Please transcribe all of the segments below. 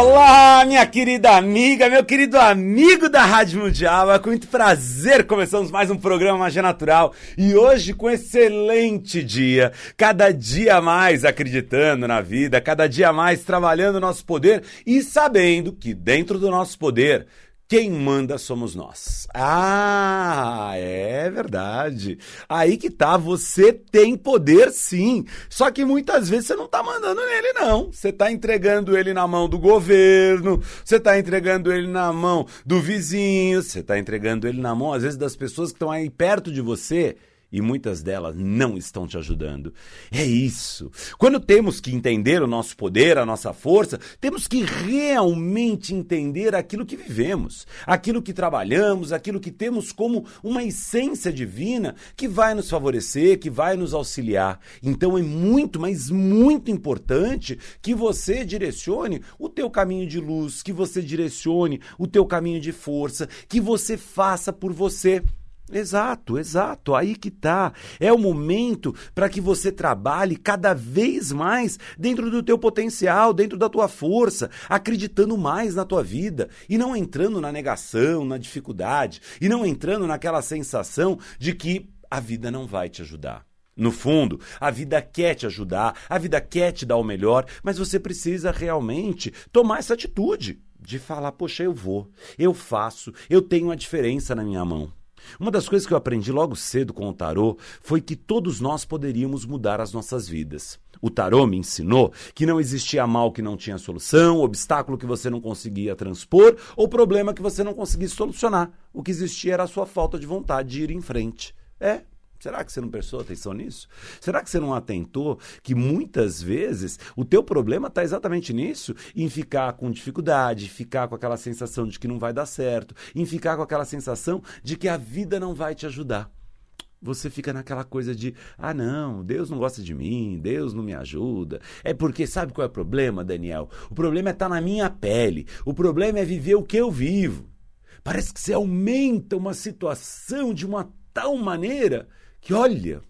Olá, minha querida amiga, meu querido amigo da Rádio Mundial. É com muito prazer começamos mais um programa Magia Natural e hoje com excelente dia. Cada dia mais acreditando na vida, cada dia mais trabalhando o nosso poder e sabendo que dentro do nosso poder quem manda somos nós. Ah, é verdade. Aí que tá, você tem poder sim. Só que muitas vezes você não tá mandando nele, não. Você tá entregando ele na mão do governo, você tá entregando ele na mão do vizinho, você tá entregando ele na mão, às vezes, das pessoas que estão aí perto de você e muitas delas não estão te ajudando. É isso. Quando temos que entender o nosso poder, a nossa força, temos que realmente entender aquilo que vivemos, aquilo que trabalhamos, aquilo que temos como uma essência divina que vai nos favorecer, que vai nos auxiliar. Então é muito, mas muito importante que você direcione o teu caminho de luz, que você direcione o teu caminho de força, que você faça por você. Exato, exato. Aí que tá. É o momento para que você trabalhe cada vez mais dentro do teu potencial, dentro da tua força, acreditando mais na tua vida e não entrando na negação, na dificuldade e não entrando naquela sensação de que a vida não vai te ajudar. No fundo, a vida quer te ajudar, a vida quer te dar o melhor, mas você precisa realmente tomar essa atitude de falar: poxa, eu vou, eu faço, eu tenho a diferença na minha mão. Uma das coisas que eu aprendi logo cedo com o tarô foi que todos nós poderíamos mudar as nossas vidas. O tarô me ensinou que não existia mal que não tinha solução, obstáculo que você não conseguia transpor ou problema que você não conseguisse solucionar. O que existia era a sua falta de vontade de ir em frente. É, Será que você não prestou atenção nisso? Será que você não atentou que muitas vezes o teu problema está exatamente nisso? Em ficar com dificuldade, ficar com aquela sensação de que não vai dar certo, em ficar com aquela sensação de que a vida não vai te ajudar. Você fica naquela coisa de, ah, não, Deus não gosta de mim, Deus não me ajuda. É porque, sabe qual é o problema, Daniel? O problema é estar tá na minha pele, o problema é viver o que eu vivo. Parece que você aumenta uma situação de uma tal maneira que olha,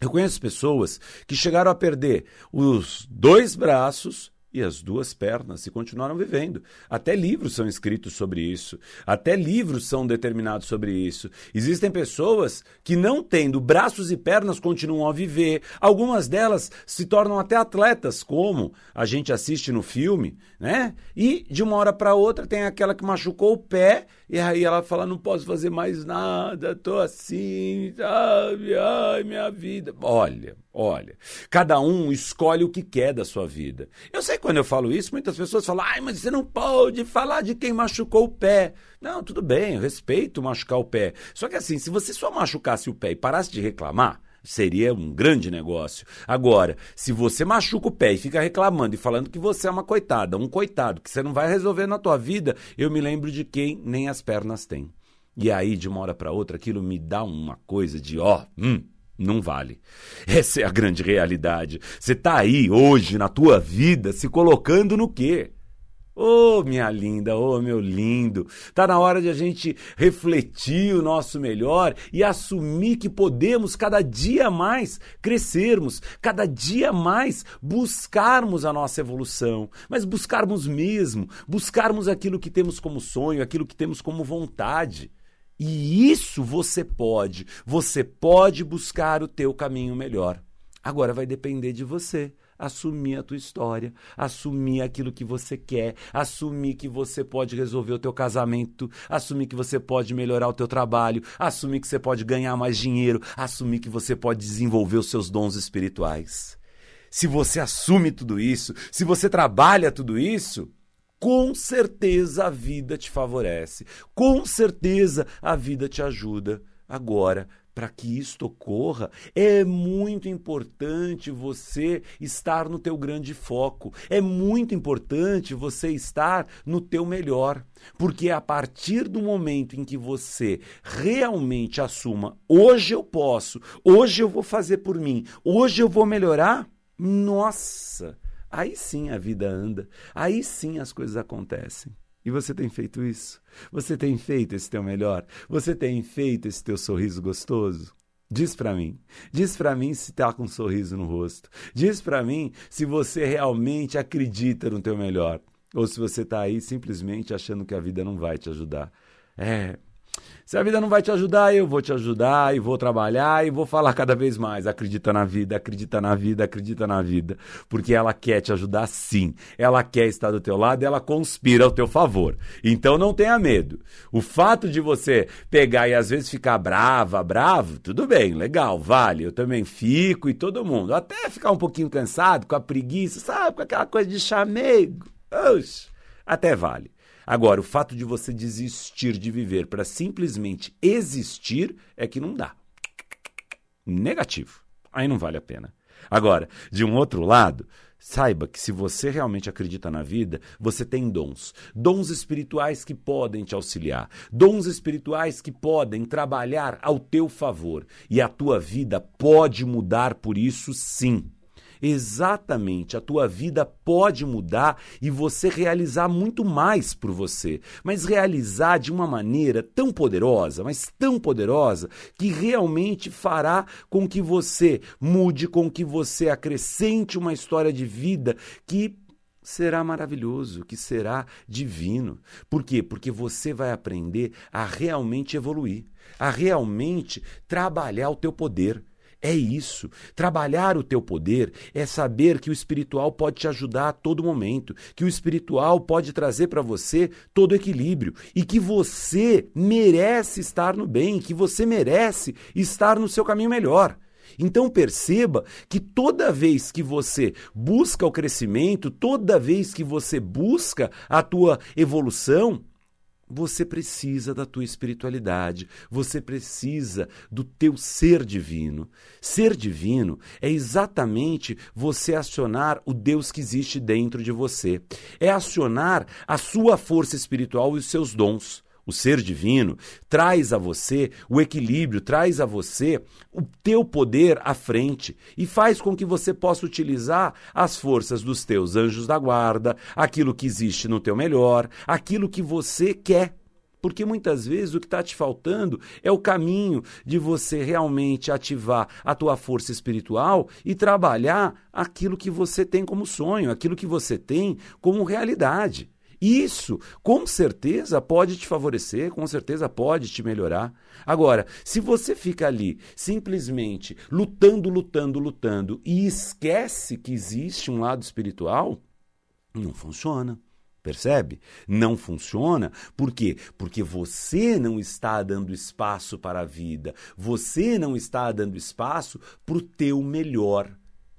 eu conheço pessoas que chegaram a perder os dois braços e as duas pernas e continuaram vivendo. Até livros são escritos sobre isso, até livros são determinados sobre isso. Existem pessoas que, não tendo braços e pernas, continuam a viver. Algumas delas se tornam até atletas, como a gente assiste no filme, né? E de uma hora para outra tem aquela que machucou o pé e aí ela fala: não posso fazer mais nada, tô assim, sabe? Ai, minha vida. Olha, Olha, cada um escolhe o que quer da sua vida. Eu sei quando eu falo isso, muitas pessoas falam, ai, mas você não pode falar de quem machucou o pé. Não, tudo bem, eu respeito machucar o pé. Só que assim, se você só machucasse o pé e parasse de reclamar, seria um grande negócio. Agora, se você machuca o pé e fica reclamando e falando que você é uma coitada, um coitado, que você não vai resolver na tua vida, eu me lembro de quem nem as pernas tem. E aí, de uma hora para outra, aquilo me dá uma coisa de, ó, hum, não vale. Essa é a grande realidade. Você está aí hoje na tua vida se colocando no quê? Ô, oh, minha linda, ô, oh, meu lindo. Tá na hora de a gente refletir o nosso melhor e assumir que podemos cada dia mais crescermos, cada dia mais buscarmos a nossa evolução, mas buscarmos mesmo, buscarmos aquilo que temos como sonho, aquilo que temos como vontade. E isso você pode. Você pode buscar o teu caminho melhor. Agora vai depender de você assumir a tua história, assumir aquilo que você quer, assumir que você pode resolver o teu casamento, assumir que você pode melhorar o teu trabalho, assumir que você pode ganhar mais dinheiro, assumir que você pode desenvolver os seus dons espirituais. Se você assume tudo isso, se você trabalha tudo isso, com certeza a vida te favorece, com certeza a vida te ajuda. Agora, para que isto ocorra, é muito importante você estar no teu grande foco. É muito importante você estar no teu melhor, porque a partir do momento em que você realmente assuma, hoje eu posso, hoje eu vou fazer por mim, hoje eu vou melhorar, nossa, Aí sim a vida anda, aí sim as coisas acontecem. E você tem feito isso? Você tem feito esse teu melhor? Você tem feito esse teu sorriso gostoso? Diz para mim. Diz para mim se tá com um sorriso no rosto. Diz para mim se você realmente acredita no teu melhor. ou se você está aí simplesmente achando que a vida não vai te ajudar. É, se a vida não vai te ajudar, eu vou te ajudar e vou trabalhar e vou falar cada vez mais. Acredita na vida, acredita na vida, acredita na vida. Porque ela quer te ajudar sim. Ela quer estar do teu lado, ela conspira ao teu favor. Então não tenha medo. O fato de você pegar e às vezes ficar brava, bravo, tudo bem, legal, vale. Eu também fico e todo mundo. Até ficar um pouquinho cansado, com a preguiça, sabe? Com aquela coisa de chamego. Oxe, até vale. Agora, o fato de você desistir de viver para simplesmente existir é que não dá. Negativo. Aí não vale a pena. Agora, de um outro lado, Saiba que se você realmente acredita na vida, você tem dons. Dons espirituais que podem te auxiliar. Dons espirituais que podem trabalhar ao teu favor. E a tua vida pode mudar por isso, sim. Exatamente, a tua vida pode mudar e você realizar muito mais por você, mas realizar de uma maneira tão poderosa, mas tão poderosa, que realmente fará com que você mude, com que você acrescente uma história de vida que será maravilhoso, que será divino. Por quê? Porque você vai aprender a realmente evoluir, a realmente trabalhar o teu poder. É isso. Trabalhar o teu poder é saber que o espiritual pode te ajudar a todo momento, que o espiritual pode trazer para você todo equilíbrio e que você merece estar no bem, que você merece estar no seu caminho melhor. Então perceba que toda vez que você busca o crescimento, toda vez que você busca a tua evolução, você precisa da tua espiritualidade, você precisa do teu ser divino. Ser divino é exatamente você acionar o Deus que existe dentro de você. É acionar a sua força espiritual e os seus dons o ser divino, traz a você o equilíbrio, traz a você o teu poder à frente e faz com que você possa utilizar as forças dos teus anjos da guarda, aquilo que existe no teu melhor, aquilo que você quer. Porque muitas vezes o que está te faltando é o caminho de você realmente ativar a tua força espiritual e trabalhar aquilo que você tem como sonho, aquilo que você tem como realidade. Isso, com certeza, pode te favorecer, com certeza pode te melhorar. Agora, se você fica ali simplesmente lutando, lutando, lutando e esquece que existe um lado espiritual, não funciona. Percebe? Não funciona. Por quê? Porque você não está dando espaço para a vida. Você não está dando espaço para o teu melhor.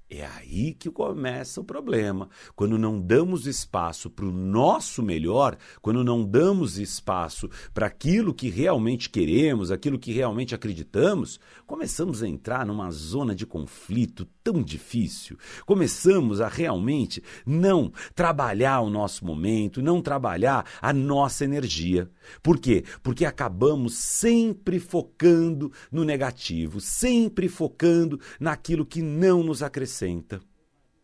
É aí que começa o problema. Quando não damos espaço para o nosso melhor, quando não damos espaço para aquilo que realmente queremos, aquilo que realmente acreditamos, começamos a entrar numa zona de conflito tão difícil. Começamos a realmente não trabalhar o nosso momento, não trabalhar a nossa energia. Por quê? Porque acabamos sempre focando no negativo, sempre focando naquilo que não nos acrescenta.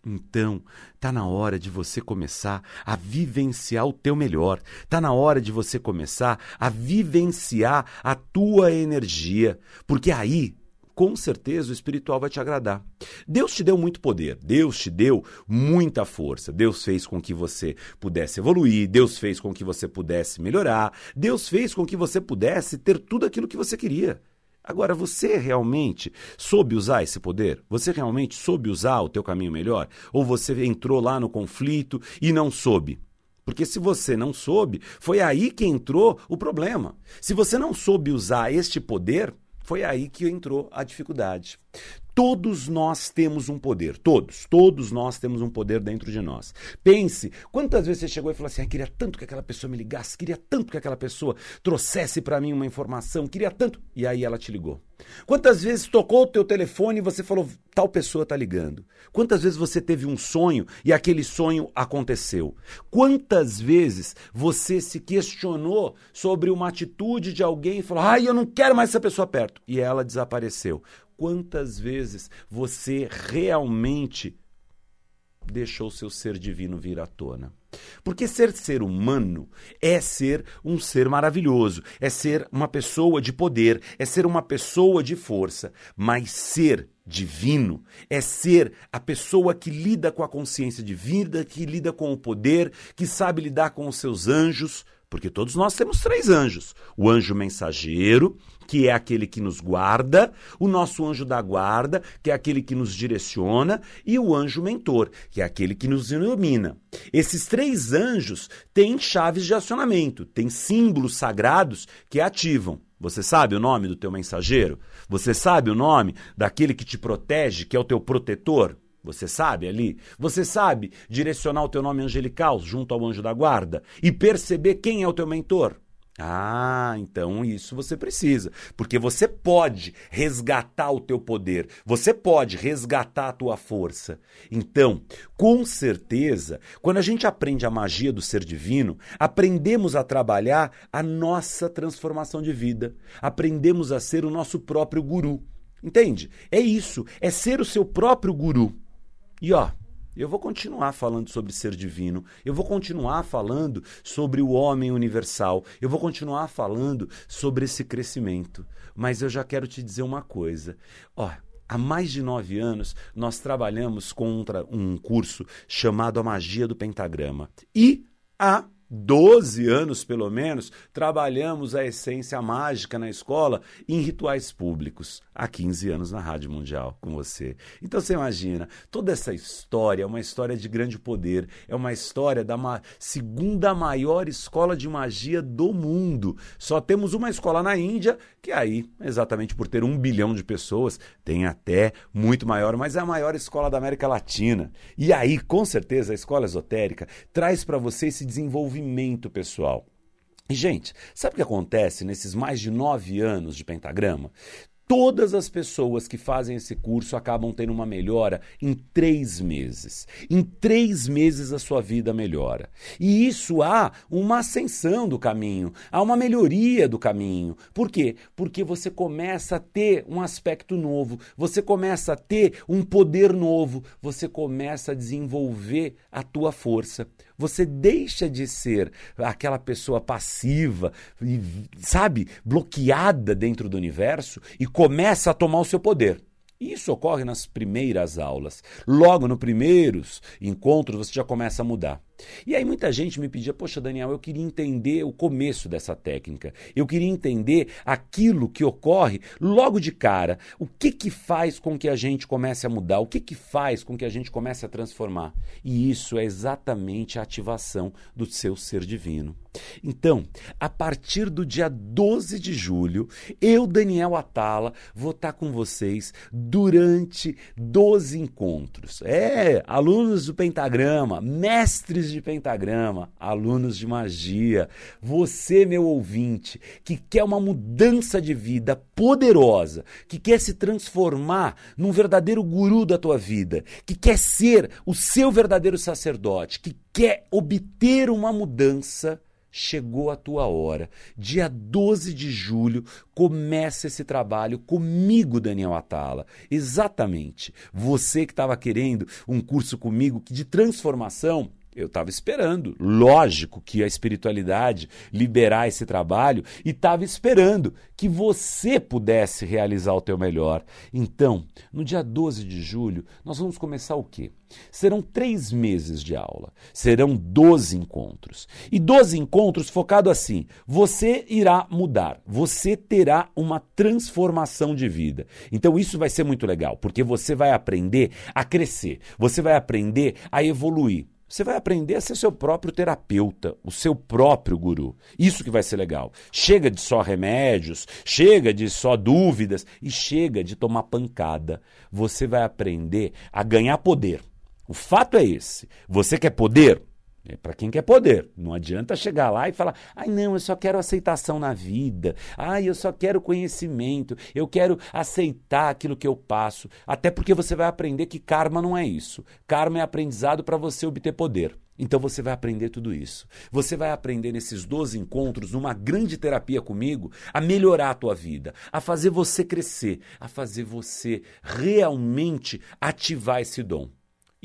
Então, tá na hora de você começar a vivenciar o teu melhor. Tá na hora de você começar a vivenciar a tua energia, porque aí com certeza o espiritual vai te agradar. Deus te deu muito poder, Deus te deu muita força, Deus fez com que você pudesse evoluir, Deus fez com que você pudesse melhorar, Deus fez com que você pudesse ter tudo aquilo que você queria. Agora, você realmente soube usar esse poder? Você realmente soube usar o teu caminho melhor? Ou você entrou lá no conflito e não soube? Porque se você não soube, foi aí que entrou o problema. Se você não soube usar este poder, foi aí que entrou a dificuldade. Todos nós temos um poder, todos, todos nós temos um poder dentro de nós. Pense, quantas vezes você chegou e falou assim: ah, queria tanto que aquela pessoa me ligasse, queria tanto que aquela pessoa trouxesse para mim uma informação, queria tanto. E aí ela te ligou. Quantas vezes tocou o teu telefone e você falou: tal pessoa está ligando? Quantas vezes você teve um sonho e aquele sonho aconteceu? Quantas vezes você se questionou sobre uma atitude de alguém e falou: ai, eu não quero mais essa pessoa perto, e ela desapareceu? Quantas vezes você realmente deixou seu ser divino vir à tona. Porque ser ser humano é ser um ser maravilhoso, é ser uma pessoa de poder, é ser uma pessoa de força, mas ser divino é ser a pessoa que lida com a consciência divina, que lida com o poder, que sabe lidar com os seus anjos, porque todos nós temos três anjos: o anjo mensageiro, que é aquele que nos guarda, o nosso anjo da guarda, que é aquele que nos direciona, e o anjo mentor, que é aquele que nos ilumina. Esses três anjos têm chaves de acionamento, têm símbolos sagrados que ativam. Você sabe o nome do teu mensageiro? Você sabe o nome daquele que te protege, que é o teu protetor? Você sabe ali? Você sabe direcionar o teu nome angelical junto ao anjo da guarda e perceber quem é o teu mentor? Ah, então isso você precisa, porque você pode resgatar o teu poder, você pode resgatar a tua força. Então, com certeza, quando a gente aprende a magia do ser divino, aprendemos a trabalhar a nossa transformação de vida, aprendemos a ser o nosso próprio guru. Entende? É isso, é ser o seu próprio guru. E ó, eu vou continuar falando sobre ser divino, eu vou continuar falando sobre o homem universal, eu vou continuar falando sobre esse crescimento. Mas eu já quero te dizer uma coisa. Ó, há mais de nove anos nós trabalhamos contra um curso chamado A Magia do Pentagrama. E há 12 anos, pelo menos, trabalhamos a essência mágica na escola em rituais públicos. Há 15 anos na Rádio Mundial com você. Então você imagina, toda essa história é uma história de grande poder, é uma história da ma segunda maior escola de magia do mundo. Só temos uma escola na Índia, que aí, exatamente por ter um bilhão de pessoas, tem até muito maior, mas é a maior escola da América Latina. E aí, com certeza, a escola esotérica traz para você esse desenvolvimento desenvolvimento pessoal. E, gente, sabe o que acontece nesses mais de nove anos de pentagrama? Todas as pessoas que fazem esse curso acabam tendo uma melhora em três meses. Em três meses a sua vida melhora. E isso há uma ascensão do caminho, há uma melhoria do caminho. Por quê? Porque você começa a ter um aspecto novo, você começa a ter um poder novo, você começa a desenvolver a tua força. Você deixa de ser aquela pessoa passiva, sabe, bloqueada dentro do universo e começa a tomar o seu poder. Isso ocorre nas primeiras aulas. Logo no primeiros encontros você já começa a mudar. E aí muita gente me pedia, poxa, Daniel, eu queria entender o começo dessa técnica. Eu queria entender aquilo que ocorre logo de cara. O que que faz com que a gente comece a mudar? O que que faz com que a gente comece a transformar? E isso é exatamente a ativação do seu ser divino. Então, a partir do dia 12 de julho, eu, Daniel Atala, vou estar com vocês durante 12 encontros. É, alunos do Pentagrama, mestres de pentagrama, alunos de magia, você, meu ouvinte, que quer uma mudança de vida poderosa, que quer se transformar num verdadeiro guru da tua vida, que quer ser o seu verdadeiro sacerdote, que quer obter uma mudança chegou a tua hora. Dia 12 de julho começa esse trabalho comigo, Daniel Atala. Exatamente. Você que estava querendo um curso comigo de transformação, eu estava esperando, lógico que a espiritualidade liberar esse trabalho e estava esperando que você pudesse realizar o teu melhor. Então, no dia 12 de julho, nós vamos começar o quê? Serão três meses de aula, serão 12 encontros. E 12 encontros focado assim: você irá mudar, você terá uma transformação de vida. Então, isso vai ser muito legal, porque você vai aprender a crescer, você vai aprender a evoluir. Você vai aprender a ser seu próprio terapeuta, o seu próprio guru. Isso que vai ser legal. Chega de só remédios, chega de só dúvidas e chega de tomar pancada. Você vai aprender a ganhar poder. O fato é esse. Você quer poder? É para quem quer poder. Não adianta chegar lá e falar: ai, não, eu só quero aceitação na vida. Ai, eu só quero conhecimento. Eu quero aceitar aquilo que eu passo. Até porque você vai aprender que karma não é isso. Karma é aprendizado para você obter poder. Então você vai aprender tudo isso. Você vai aprender nesses 12 encontros, numa grande terapia comigo, a melhorar a tua vida, a fazer você crescer, a fazer você realmente ativar esse dom.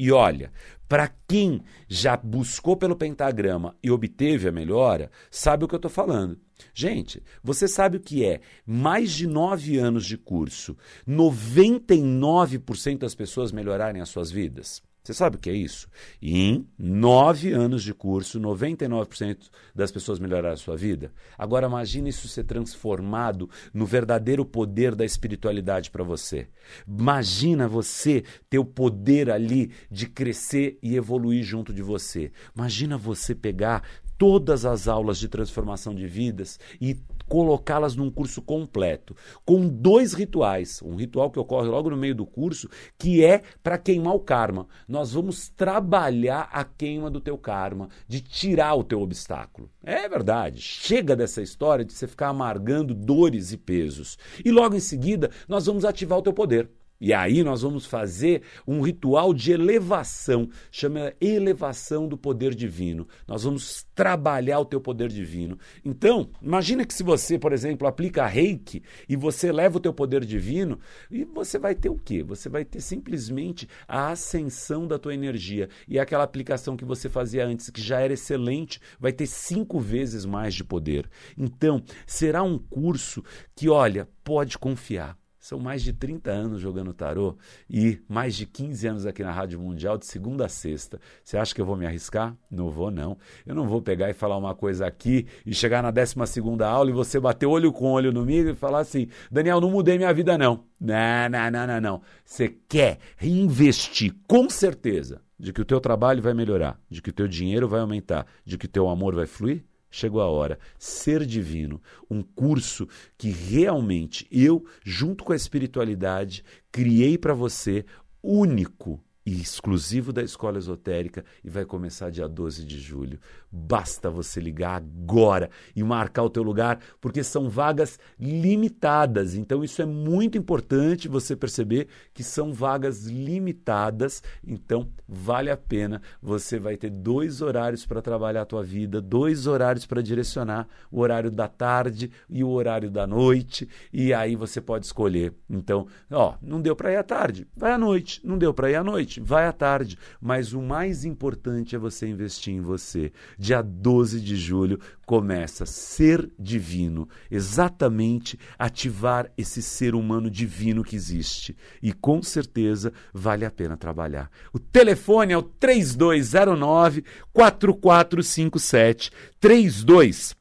E olha, para quem já buscou pelo pentagrama e obteve a melhora, sabe o que eu estou falando. Gente, você sabe o que é mais de nove anos de curso, 99% das pessoas melhorarem as suas vidas? Você sabe o que é isso? em nove anos de curso, 99% das pessoas melhoraram a sua vida. Agora imagine isso ser transformado no verdadeiro poder da espiritualidade para você. Imagina você ter o poder ali de crescer e evoluir junto de você. Imagina você pegar todas as aulas de transformação de vidas e colocá-las num curso completo, com dois rituais. Um ritual que ocorre logo no meio do curso, que é para queimar o karma. Nós vamos trabalhar a queima do teu karma, de tirar o teu obstáculo. É verdade. Chega dessa história de você ficar amargando dores e pesos. E logo em seguida, nós vamos ativar o teu poder. E aí nós vamos fazer um ritual de elevação, chama elevação do poder divino. Nós vamos trabalhar o teu poder divino. Então, imagina que se você, por exemplo, aplica reiki e você leva o teu poder divino, e você vai ter o quê? Você vai ter simplesmente a ascensão da tua energia. E aquela aplicação que você fazia antes, que já era excelente, vai ter cinco vezes mais de poder. Então, será um curso que, olha, pode confiar são mais de 30 anos jogando tarô e mais de 15 anos aqui na Rádio Mundial, de segunda a sexta. Você acha que eu vou me arriscar? Não vou, não. Eu não vou pegar e falar uma coisa aqui e chegar na 12 aula e você bater olho com olho no milho e falar assim: Daniel, não mudei minha vida, não. Não, não, não, não, não. Você quer reinvestir com certeza de que o teu trabalho vai melhorar, de que o teu dinheiro vai aumentar, de que o teu amor vai fluir? Chegou a hora. Ser divino, um curso que realmente eu, junto com a espiritualidade, criei para você, único e exclusivo da Escola Esotérica e vai começar dia 12 de julho. Basta você ligar agora e marcar o teu lugar, porque são vagas limitadas. Então isso é muito importante você perceber que são vagas limitadas. Então vale a pena. Você vai ter dois horários para trabalhar a tua vida, dois horários para direcionar, o horário da tarde e o horário da noite, e aí você pode escolher. Então, ó, não deu para ir à tarde, vai à noite. Não deu para ir à noite, vai à tarde, mas o mais importante é você investir em você. Dia 12 de julho começa Ser Divino, exatamente ativar esse ser humano divino que existe. E com certeza vale a pena trabalhar. O telefone é o 3209 4457 32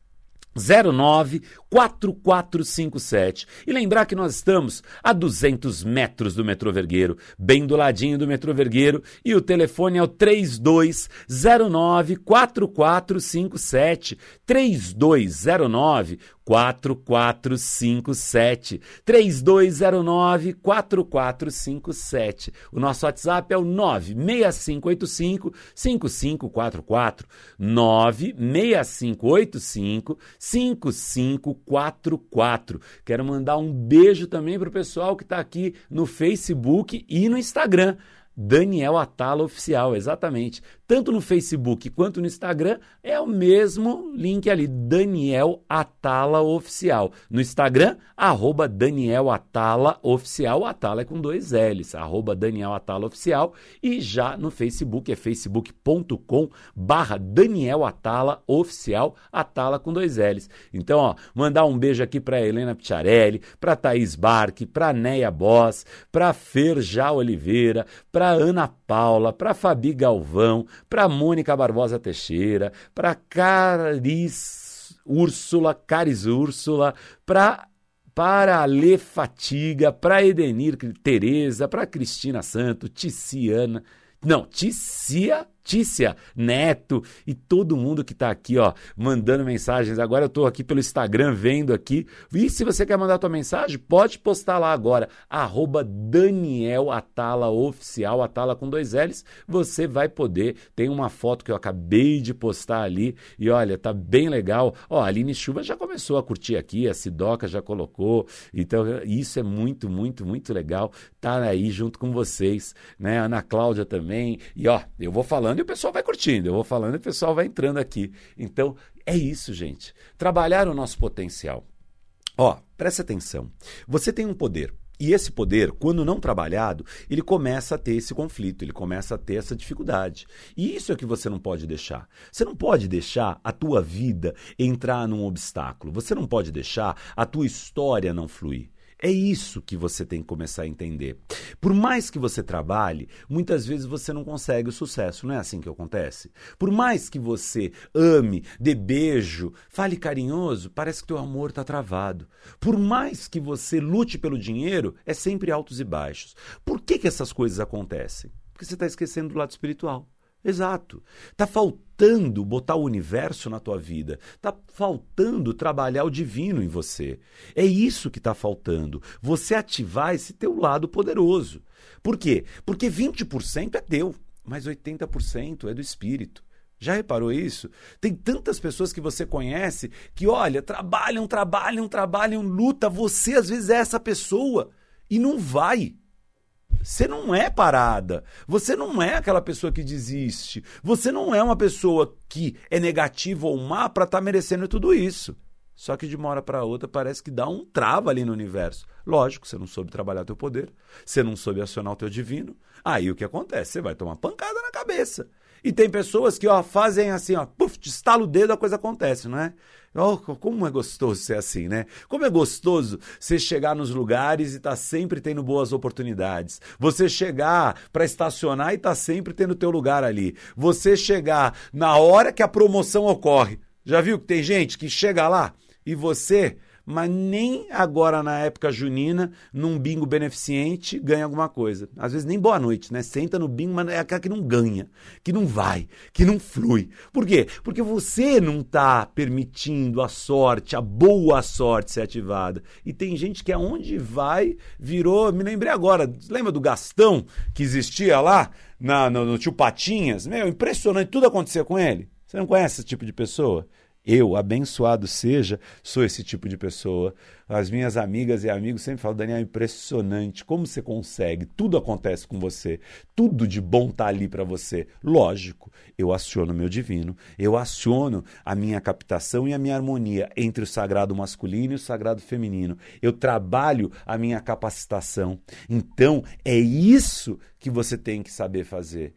09 4457. E lembrar que nós estamos a 200 metros do metrô Vergueiro, bem do ladinho do metrô Vergueiro, e o telefone é o 3209 4457. 3209 4457 3209 4457. O nosso WhatsApp é o 96585 5544 96585 5544. Quero mandar um beijo também para o pessoal que está aqui no Facebook e no Instagram. Daniel Atala Oficial, exatamente tanto no Facebook quanto no Instagram, é o mesmo link ali, Daniel Atala Oficial. No Instagram, arroba Daniel Atala Oficial, Atala é com dois L's, arroba Daniel Atala Oficial, e já no Facebook é facebook.com barra Daniel Atala Oficial, Atala com dois L's. Então, ó, mandar um beijo aqui para Helena Picharelli, para Thaís Barque, para Neia Boss, para Ferja Oliveira, para Ana Paula, para Fabi Galvão, para Mônica Barbosa Teixeira, para Caris Úrsula, Caris Úrsula, para para Lê Fatiga, para Edenir Tereza, para Cristina Santo, Ticiana, não, Ticia Tícia Neto e todo mundo que está aqui, ó, mandando mensagens. Agora eu estou aqui pelo Instagram vendo aqui. E se você quer mandar tua mensagem, pode postar lá agora, arroba Daniel Atala Oficial, Atala com dois L's. Você vai poder. Tem uma foto que eu acabei de postar ali e olha, tá bem legal. Ó, a Aline Chuva já começou a curtir aqui, a Sidoca já colocou. Então, isso é muito, muito, muito legal. Tá aí junto com vocês, né? Ana Cláudia também. E ó, eu vou falando falando e o pessoal vai curtindo, eu vou falando e o pessoal vai entrando aqui. Então, é isso, gente. Trabalhar o nosso potencial. Ó, preste atenção. Você tem um poder. E esse poder, quando não trabalhado, ele começa a ter esse conflito, ele começa a ter essa dificuldade. E isso é que você não pode deixar. Você não pode deixar a tua vida entrar num obstáculo. Você não pode deixar a tua história não fluir. É isso que você tem que começar a entender. Por mais que você trabalhe, muitas vezes você não consegue o sucesso, não é assim que acontece? Por mais que você ame, dê beijo, fale carinhoso, parece que teu amor está travado. Por mais que você lute pelo dinheiro, é sempre altos e baixos. Por que, que essas coisas acontecem? Porque você está esquecendo do lado espiritual. Exato. Está faltando botar o universo na tua vida. Está faltando trabalhar o divino em você. É isso que está faltando. Você ativar esse teu lado poderoso. Por quê? Porque 20% é teu, mas 80% é do espírito. Já reparou isso? Tem tantas pessoas que você conhece que, olha, trabalham, trabalham, trabalham, luta. Você às vezes é essa pessoa e não vai. Você não é parada. Você não é aquela pessoa que desiste. Você não é uma pessoa que é negativa ou má para estar tá merecendo tudo isso. Só que de uma hora para outra parece que dá um trava ali no universo. Lógico, você não soube trabalhar teu poder, você não soube acionar o teu divino. Aí o que acontece? Você vai tomar pancada na cabeça. E tem pessoas que ó, fazem assim, ó, puf, estala o dedo, a coisa acontece, não é? Oh, como é gostoso ser assim, né? Como é gostoso você chegar nos lugares e tá sempre tendo boas oportunidades. Você chegar para estacionar e tá sempre tendo teu lugar ali. Você chegar na hora que a promoção ocorre. Já viu que tem gente que chega lá e você mas nem agora na época junina, num bingo beneficente, ganha alguma coisa. Às vezes nem boa noite, né? Senta no bingo, mas é aquela que não ganha, que não vai, que não flui. Por quê? Porque você não está permitindo a sorte, a boa sorte ser ativada. E tem gente que aonde vai, virou. Me lembrei agora, lembra do Gastão que existia lá na, no, no Tio Patinhas? Meu, impressionante, tudo acontecia com ele. Você não conhece esse tipo de pessoa? Eu, abençoado seja, sou esse tipo de pessoa. As minhas amigas e amigos sempre falam, Daniel, é impressionante como você consegue, tudo acontece com você, tudo de bom está ali para você. Lógico, eu aciono meu divino, eu aciono a minha captação e a minha harmonia entre o sagrado masculino e o sagrado feminino. Eu trabalho a minha capacitação. Então, é isso que você tem que saber fazer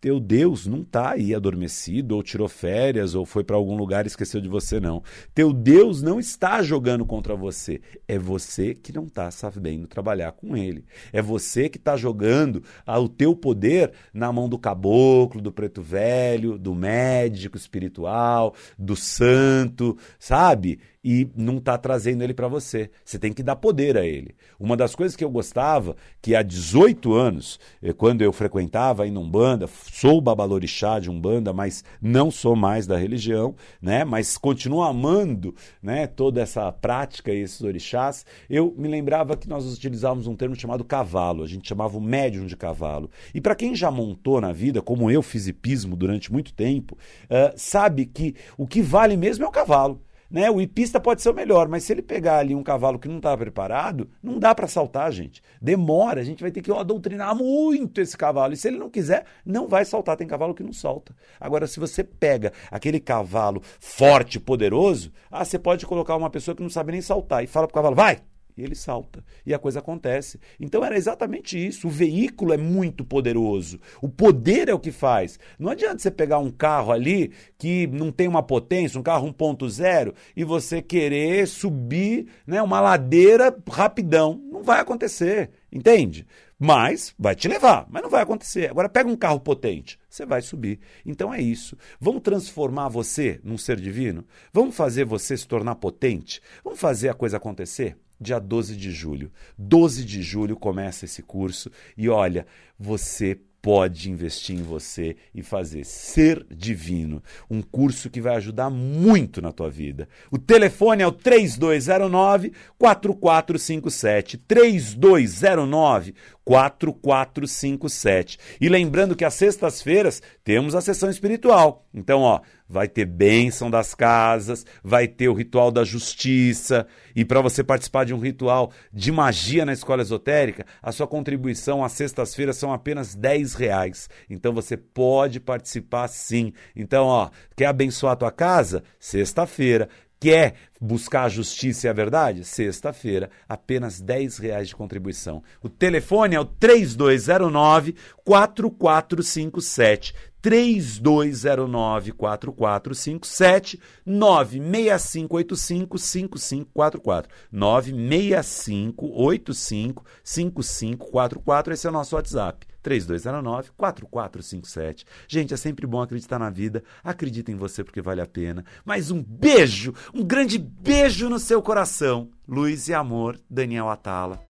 teu Deus não está aí adormecido, ou tirou férias, ou foi para algum lugar e esqueceu de você, não. Teu Deus não está jogando contra você. É você que não está sabendo trabalhar com ele. É você que está jogando o teu poder na mão do caboclo, do preto velho, do médico espiritual, do santo, sabe? E não está trazendo ele para você. Você tem que dar poder a ele. Uma das coisas que eu gostava, que há 18 anos, eh, quando eu frequentava a Umbanda, sou babalorixá de Umbanda, mas não sou mais da religião, né? mas continuo amando né, toda essa prática e esses orixás, eu me lembrava que nós utilizávamos um termo chamado cavalo, a gente chamava o médium de cavalo. E para quem já montou na vida, como eu fiz hipismo durante muito tempo, uh, sabe que o que vale mesmo é o cavalo. Né? O hipista pode ser o melhor, mas se ele pegar ali um cavalo que não está preparado, não dá para saltar, gente. Demora, a gente vai ter que ó, doutrinar muito esse cavalo. E se ele não quiser, não vai saltar. Tem cavalo que não salta. Agora, se você pega aquele cavalo forte, poderoso, ah, você pode colocar uma pessoa que não sabe nem saltar e fala pro cavalo, vai, e ele salta. E a coisa acontece. Então era exatamente isso. O veículo é muito poderoso. O poder é o que faz. Não adianta você pegar um carro ali que não tem uma potência, um carro 1.0, e você querer subir né, uma ladeira rapidão. Não vai acontecer. Entende? Mas vai te levar, mas não vai acontecer. Agora pega um carro potente, você vai subir. Então é isso. Vamos transformar você num ser divino? Vamos fazer você se tornar potente? Vamos fazer a coisa acontecer? dia 12 de julho. 12 de julho começa esse curso e olha, você pode investir em você e fazer Ser Divino, um curso que vai ajudar muito na tua vida. O telefone é o 3209 4457 3209 4457. E lembrando que às sextas-feiras temos a sessão espiritual. Então, ó, vai ter bênção das casas, vai ter o ritual da justiça. E para você participar de um ritual de magia na escola esotérica, a sua contribuição às sextas-feiras são apenas 10 reais. Então você pode participar sim. Então, ó, quer abençoar a tua casa? Sexta-feira. Quer buscar a justiça e a verdade? Sexta-feira, apenas 10 reais de contribuição. O telefone é o 3209 4457. 3209-4457, 96585-5544. 96585-5544. Esse é o nosso WhatsApp. 3209-4457. Gente, é sempre bom acreditar na vida. Acredita em você porque vale a pena. Mas um beijo, um grande beijo no seu coração. Luz e amor, Daniel Atala.